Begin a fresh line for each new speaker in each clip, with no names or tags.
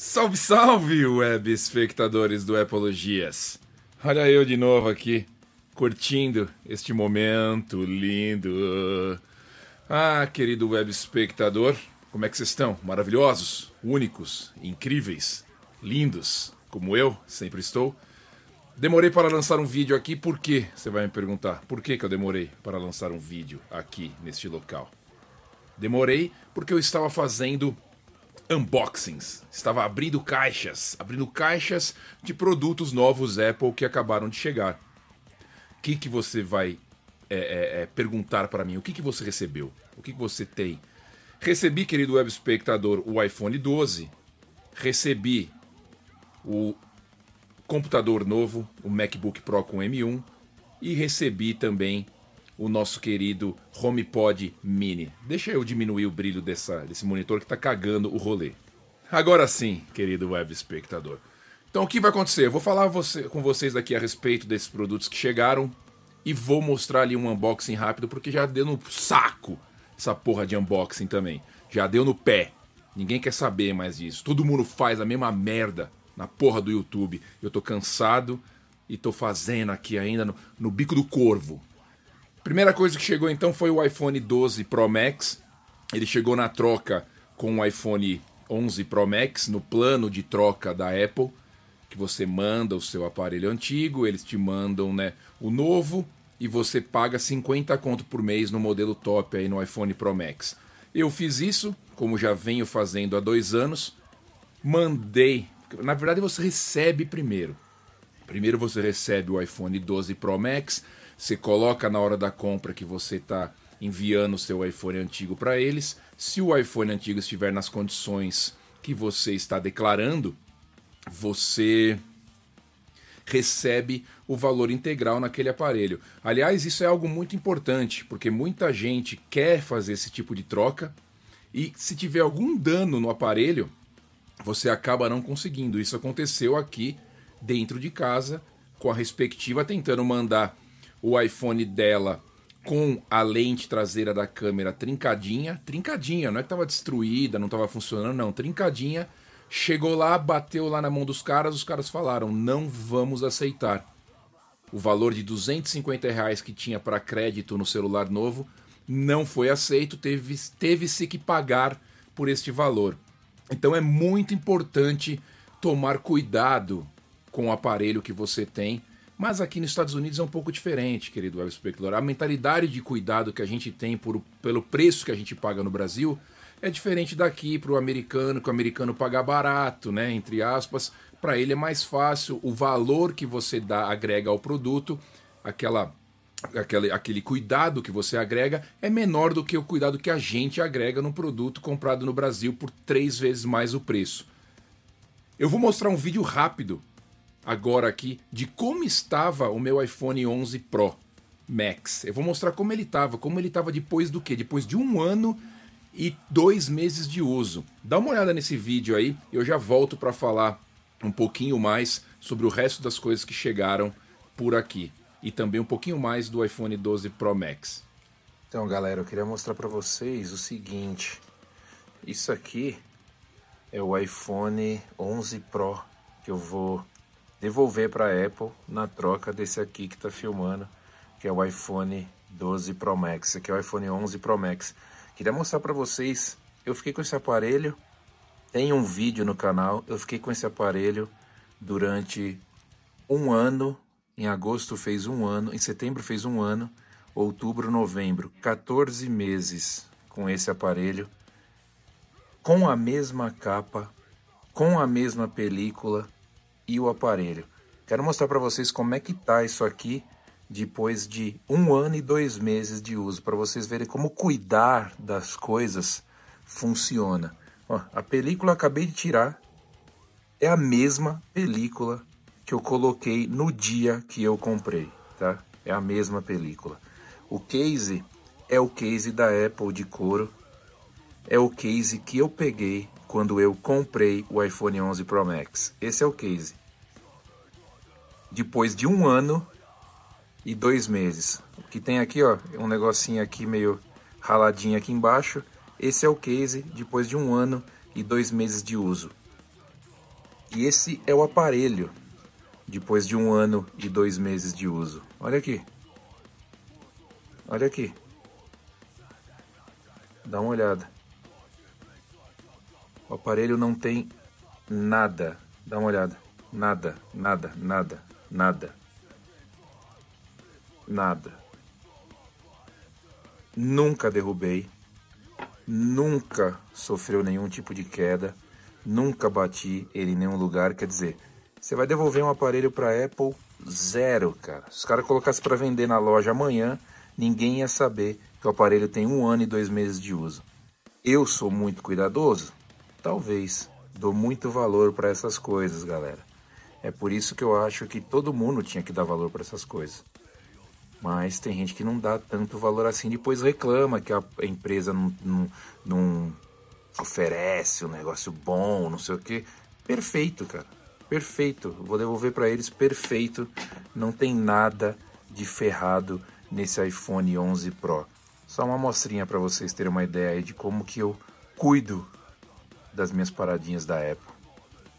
Salve, salve, web espectadores do Epologias. Olha eu de novo aqui, curtindo este momento lindo. Ah, querido web espectador, como é que vocês estão? Maravilhosos, únicos, incríveis, lindos, como eu sempre estou. Demorei para lançar um vídeo aqui, por quê? Você vai me perguntar. Por que, que eu demorei para lançar um vídeo aqui neste local? Demorei porque eu estava fazendo unboxings. Estava abrindo caixas, abrindo caixas de produtos novos Apple que acabaram de chegar. O que, que você vai é, é, é, perguntar para mim? O que, que você recebeu? O que, que você tem? Recebi, querido web espectador, o iPhone 12. Recebi o computador novo, o MacBook Pro com M1. E recebi também o nosso querido HomePod Mini. Deixa eu diminuir o brilho dessa, desse monitor que está cagando o rolê. Agora sim, querido web espectador. Então o que vai acontecer? Eu vou falar você, com vocês aqui a respeito desses produtos que chegaram e vou mostrar ali um unboxing rápido porque já deu no saco essa porra de unboxing também. Já deu no pé. Ninguém quer saber mais disso. Todo mundo faz a mesma merda na porra do YouTube. Eu tô cansado e tô fazendo aqui ainda no, no bico do corvo. Primeira coisa que chegou então foi o iPhone 12 Pro Max. Ele chegou na troca com o iPhone 11 Pro Max no plano de troca da Apple, que você manda o seu aparelho antigo, eles te mandam, né, o novo e você paga 50 conto por mês no modelo top aí no iPhone Pro Max. Eu fiz isso, como já venho fazendo há dois anos, mandei. Na verdade, você recebe primeiro. Primeiro você recebe o iPhone 12 Pro Max você coloca na hora da compra que você está enviando o seu iPhone antigo para eles. Se o iPhone antigo estiver nas condições que você está declarando, você recebe o valor integral naquele aparelho. Aliás, isso é algo muito importante, porque muita gente quer fazer esse tipo de troca e se tiver algum dano no aparelho, você acaba não conseguindo. Isso aconteceu aqui dentro de casa com a respectiva tentando mandar o iPhone dela com a lente traseira da câmera trincadinha, trincadinha, não é que estava destruída, não estava funcionando, não, trincadinha. Chegou lá, bateu lá na mão dos caras, os caras falaram: não vamos aceitar. O valor de 250 reais que tinha para crédito no celular novo não foi aceito, teve-se teve que pagar por este valor. Então é muito importante tomar cuidado com o aparelho que você tem mas aqui nos Estados Unidos é um pouco diferente, querido web espectador. A mentalidade de cuidado que a gente tem por, pelo preço que a gente paga no Brasil é diferente daqui para o americano, que o americano paga barato, né? Entre aspas. Para ele é mais fácil, o valor que você dá agrega ao produto, aquela aquele, aquele cuidado que você agrega é menor do que o cuidado que a gente agrega no produto comprado no Brasil por três vezes mais o preço. Eu vou mostrar um vídeo rápido agora aqui de como estava o meu iPhone 11 Pro Max. Eu vou mostrar como ele estava, como ele estava depois do que? Depois de um ano e dois meses de uso. Dá uma olhada nesse vídeo aí, eu já volto para falar um pouquinho mais sobre o resto das coisas que chegaram por aqui e também um pouquinho mais do iPhone 12 Pro Max.
Então, galera, eu queria mostrar para vocês o seguinte. Isso aqui é o iPhone 11 Pro que eu vou devolver para a Apple na troca desse aqui que está filmando, que é o iPhone 12 Pro Max. Aqui é o iPhone 11 Pro Max. Queria mostrar para vocês, eu fiquei com esse aparelho, tem um vídeo no canal, eu fiquei com esse aparelho durante um ano, em agosto fez um ano, em setembro fez um ano, outubro, novembro, 14 meses com esse aparelho, com a mesma capa, com a mesma película, e o aparelho. Quero mostrar para vocês como é que tá isso aqui depois de um ano e dois meses de uso, para vocês verem como cuidar das coisas funciona. Ó, a película acabei de tirar, é a mesma película que eu coloquei no dia que eu comprei, tá? É a mesma película. O case é o case da Apple de couro, é o case que eu peguei quando eu comprei o iPhone 11 Pro Max. Esse é o case depois de um ano e dois meses. O que tem aqui, ó, um negocinho aqui meio raladinho aqui embaixo. Esse é o case depois de um ano e dois meses de uso. E esse é o aparelho depois de um ano e dois meses de uso. Olha aqui. Olha aqui. Dá uma olhada. O aparelho não tem nada. Dá uma olhada. Nada, nada, nada, nada. Nada. Nunca derrubei. Nunca sofreu nenhum tipo de queda. Nunca bati ele em nenhum lugar. Quer dizer, você vai devolver um aparelho para Apple zero, cara. Se os caras colocassem para vender na loja amanhã, ninguém ia saber que o aparelho tem um ano e dois meses de uso. Eu sou muito cuidadoso? Talvez. Dou muito valor para essas coisas, galera. É por isso que eu acho que todo mundo tinha que dar valor para essas coisas. Mas tem gente que não dá tanto valor assim, depois reclama que a empresa não, não, não oferece um negócio bom, não sei o que. Perfeito, cara. Perfeito. Vou devolver para eles perfeito. Não tem nada de ferrado nesse iPhone 11 Pro. Só uma amostrinha para vocês terem uma ideia de como que eu cuido das minhas paradinhas da Apple.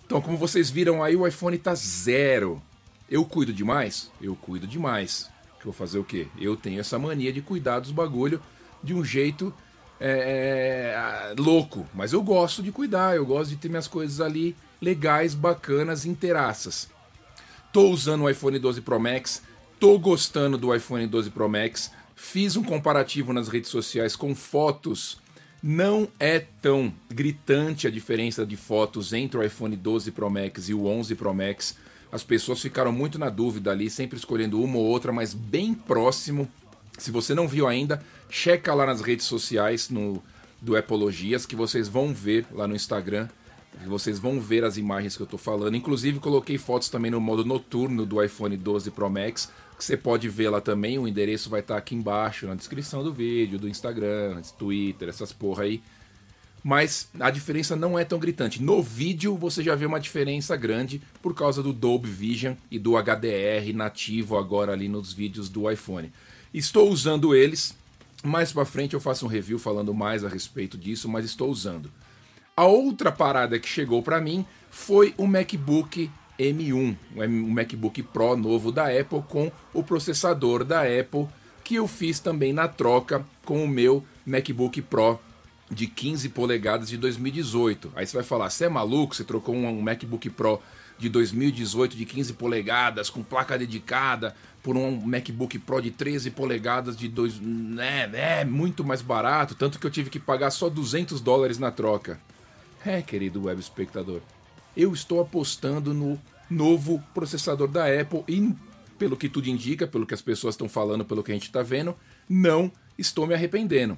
Então, como vocês viram aí, o iPhone tá zero. Eu cuido demais? Eu cuido demais. Que eu vou fazer o quê? Eu tenho essa mania de cuidar dos bagulho de um jeito é, é, louco. Mas eu gosto de cuidar, eu gosto de ter minhas coisas ali legais, bacanas, inteiraças. Tô usando o iPhone 12 Pro Max, tô gostando do iPhone 12 Pro Max. Fiz um comparativo nas redes sociais com fotos não é tão gritante a diferença de fotos entre o iPhone 12 Pro Max e o 11 Pro Max. As pessoas ficaram muito na dúvida ali, sempre escolhendo uma ou outra, mas bem próximo. Se você não viu ainda, checa lá nas redes sociais no do Epologias que vocês vão ver lá no Instagram. Vocês vão ver as imagens que eu estou falando. Inclusive coloquei fotos também no modo noturno do iPhone 12 Pro Max que você pode ver lá também. O endereço vai estar aqui embaixo na descrição do vídeo, do Instagram, Twitter, essas porra aí. Mas a diferença não é tão gritante. No vídeo você já vê uma diferença grande por causa do Dolby Vision e do HDR nativo agora ali nos vídeos do iPhone. Estou usando eles. Mais para frente eu faço um review falando mais a respeito disso, mas estou usando. A outra parada que chegou para mim foi o MacBook M1, um MacBook Pro novo da Apple com o processador da Apple, que eu fiz também na troca com o meu MacBook Pro de 15 polegadas de 2018. Aí você vai falar, você é maluco? Você trocou um MacBook Pro de 2018 de 15 polegadas com placa dedicada por um MacBook Pro de 13 polegadas de 2, né, é muito mais barato, tanto que eu tive que pagar só 200 dólares na troca. É, querido web espectador, eu estou apostando no novo processador da Apple e, pelo que tudo indica, pelo que as pessoas estão falando, pelo que a gente está vendo, não estou me arrependendo.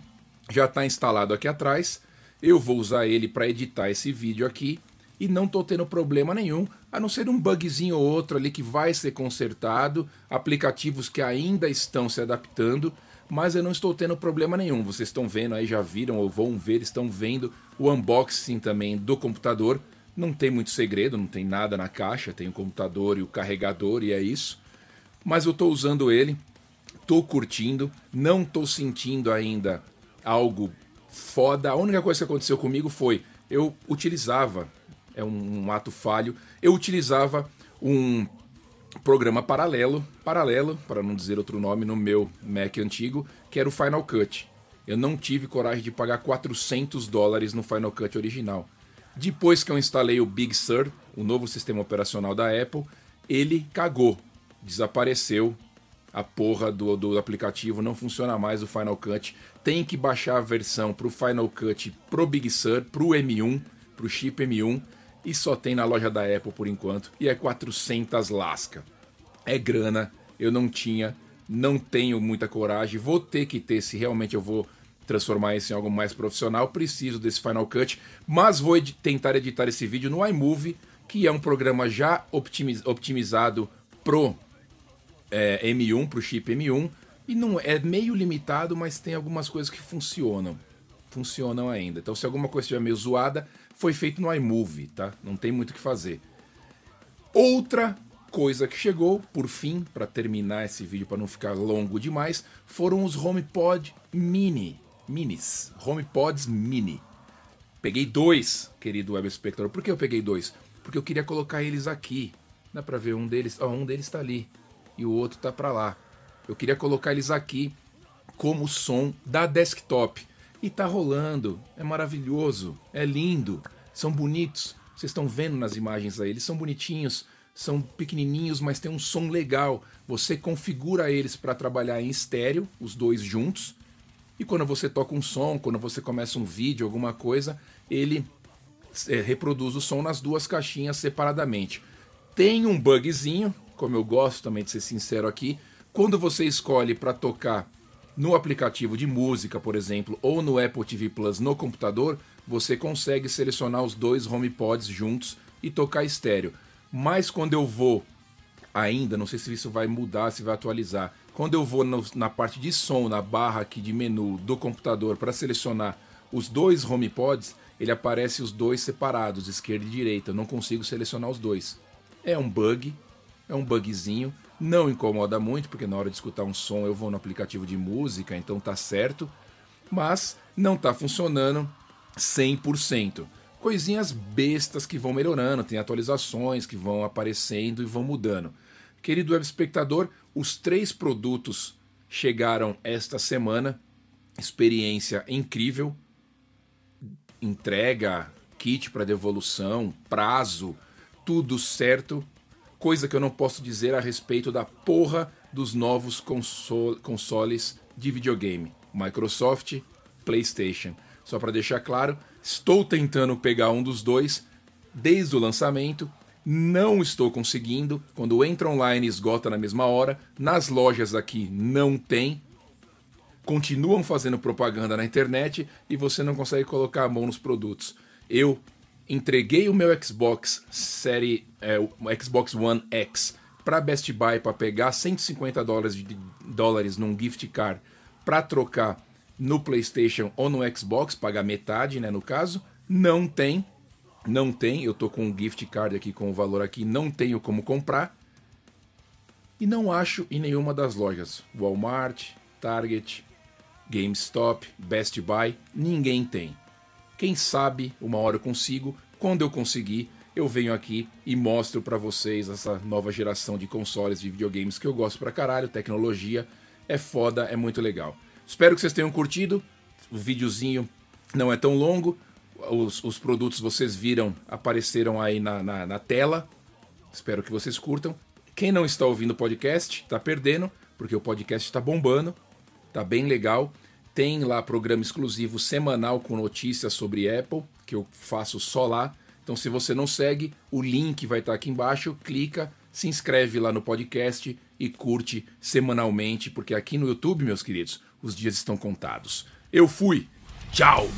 Já está instalado aqui atrás, eu vou usar ele para editar esse vídeo aqui e não estou tendo problema nenhum, a não ser um bugzinho ou outro ali que vai ser consertado, aplicativos que ainda estão se adaptando, mas eu não estou tendo problema nenhum. Vocês estão vendo aí, já viram ou vão ver, estão vendo o unboxing também do computador. Não tem muito segredo, não tem nada na caixa, tem o computador e o carregador e é isso. Mas eu estou usando ele, estou curtindo, não estou sentindo ainda algo foda. A única coisa que aconteceu comigo foi eu utilizava, é um, um ato falho, eu utilizava um programa paralelo, paralelo, para não dizer outro nome, no meu Mac antigo, que era o Final Cut. Eu não tive coragem de pagar 400 dólares no Final Cut original. Depois que eu instalei o Big Sur, o novo sistema operacional da Apple, ele cagou, desapareceu. A porra do, do aplicativo não funciona mais o Final Cut. Tem que baixar a versão para o Final Cut pro Big Sur, pro M1, pro chip M1 e só tem na loja da Apple por enquanto e é 400 lasca. É grana, eu não tinha, não tenho muita coragem, vou ter que ter se realmente eu vou transformar isso em algo mais profissional, preciso desse Final Cut, mas vou ed tentar editar esse vídeo no iMovie, que é um programa já optimiz optimizado pro é, M1, pro chip M1, e não é meio limitado, mas tem algumas coisas que funcionam. Funcionam ainda. Então, se alguma coisa estiver meio zoada, foi feito no iMovie, tá? Não tem muito o que fazer. Outra coisa que chegou, por fim, para terminar esse vídeo para não ficar longo demais, foram os HomePod Mini minis, HomePods mini. Peguei dois, querido web espectador. Por que eu peguei dois? porque eu queria colocar eles aqui. Dá para ver um deles, ó, um deles está ali e o outro tá para lá. Eu queria colocar eles aqui como som da desktop. E tá rolando, é maravilhoso, é lindo, são bonitos. Vocês estão vendo nas imagens aí, eles são bonitinhos, são pequenininhos, mas tem um som legal. Você configura eles para trabalhar em estéreo, os dois juntos. E quando você toca um som, quando você começa um vídeo, alguma coisa, ele é, reproduz o som nas duas caixinhas separadamente. Tem um bugzinho, como eu gosto também de ser sincero aqui, quando você escolhe para tocar no aplicativo de música, por exemplo, ou no Apple TV Plus no computador, você consegue selecionar os dois HomePods juntos e tocar estéreo. Mas quando eu vou ainda, não sei se isso vai mudar, se vai atualizar, quando eu vou no, na parte de som, na barra aqui de menu do computador para selecionar os dois HomePods, ele aparece os dois separados, esquerda e direita. Eu não consigo selecionar os dois. É um bug, é um bugzinho, não incomoda muito, porque na hora de escutar um som eu vou no aplicativo de música, então tá certo, mas não tá funcionando 100%. Coisinhas bestas que vão melhorando, tem atualizações que vão aparecendo e vão mudando. Querido web espectador, os três produtos chegaram esta semana. Experiência incrível, entrega, kit para devolução, prazo, tudo certo. Coisa que eu não posso dizer a respeito da porra dos novos console, consoles de videogame. Microsoft, PlayStation. Só para deixar claro, estou tentando pegar um dos dois desde o lançamento. Não estou conseguindo. Quando entra online, esgota na mesma hora. Nas lojas aqui não tem. Continuam fazendo propaganda na internet e você não consegue colocar a mão nos produtos. Eu entreguei o meu Xbox série é, Xbox One X para Best Buy para pegar 150 dólares, de, dólares num gift card para trocar no PlayStation ou no Xbox, pagar metade, né, no caso. Não tem, não tem. Eu tô com um gift card aqui com o valor aqui, não tenho como comprar. E não acho em nenhuma das lojas. Walmart, Target, GameStop, Best Buy, ninguém tem. Quem sabe uma hora eu consigo. Quando eu conseguir, eu venho aqui e mostro para vocês essa nova geração de consoles de videogames que eu gosto pra caralho. Tecnologia é foda, é muito legal. Espero que vocês tenham curtido. O videozinho não é tão longo. Os, os produtos vocês viram, apareceram aí na, na, na tela. Espero que vocês curtam. Quem não está ouvindo o podcast, está perdendo, porque o podcast está bombando, tá bem legal. Tem lá programa exclusivo semanal com notícias sobre Apple, que eu faço só lá. Então, se você não segue, o link vai estar aqui embaixo. Clica, se inscreve lá no podcast e curte semanalmente, porque aqui no YouTube, meus queridos, os dias estão contados. Eu fui. Tchau!